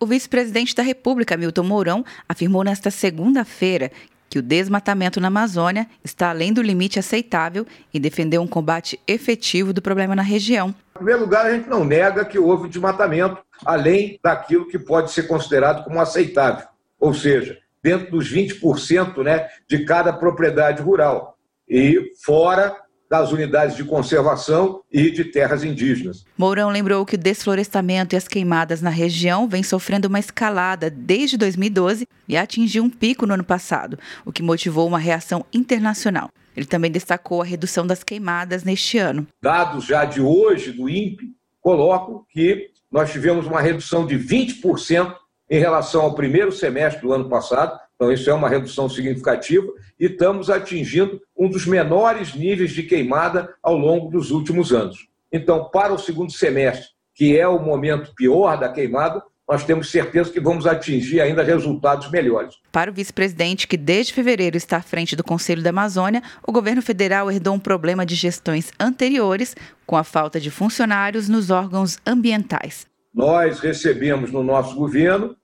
O vice-presidente da República, Milton Mourão, afirmou nesta segunda-feira que o desmatamento na Amazônia está além do limite aceitável e defendeu um combate efetivo do problema na região. Em primeiro lugar, a gente não nega que houve desmatamento além daquilo que pode ser considerado como aceitável, ou seja, dentro dos 20% né, de cada propriedade rural e fora das unidades de conservação e de terras indígenas. Mourão lembrou que o desflorestamento e as queimadas na região vêm sofrendo uma escalada desde 2012 e atingiu um pico no ano passado, o que motivou uma reação internacional. Ele também destacou a redução das queimadas neste ano. Dados já de hoje do INPE colocam que nós tivemos uma redução de 20% em relação ao primeiro semestre do ano passado, então isso é uma redução significativa, e estamos atingindo um dos menores níveis de queimada ao longo dos últimos anos. Então, para o segundo semestre, que é o momento pior da queimada, nós temos certeza que vamos atingir ainda resultados melhores. Para o vice-presidente, que desde fevereiro está à frente do Conselho da Amazônia, o governo federal herdou um problema de gestões anteriores, com a falta de funcionários nos órgãos ambientais. Nós recebemos no nosso governo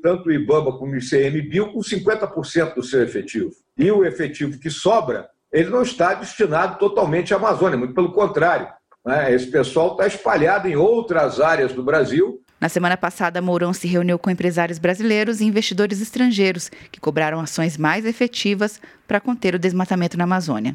tanto o IBAMA como o ICMBio com 50% do seu efetivo. E o efetivo que sobra, ele não está destinado totalmente à Amazônia, muito pelo contrário. Né? Esse pessoal está espalhado em outras áreas do Brasil. Na semana passada, Mourão se reuniu com empresários brasileiros e investidores estrangeiros que cobraram ações mais efetivas para conter o desmatamento na Amazônia.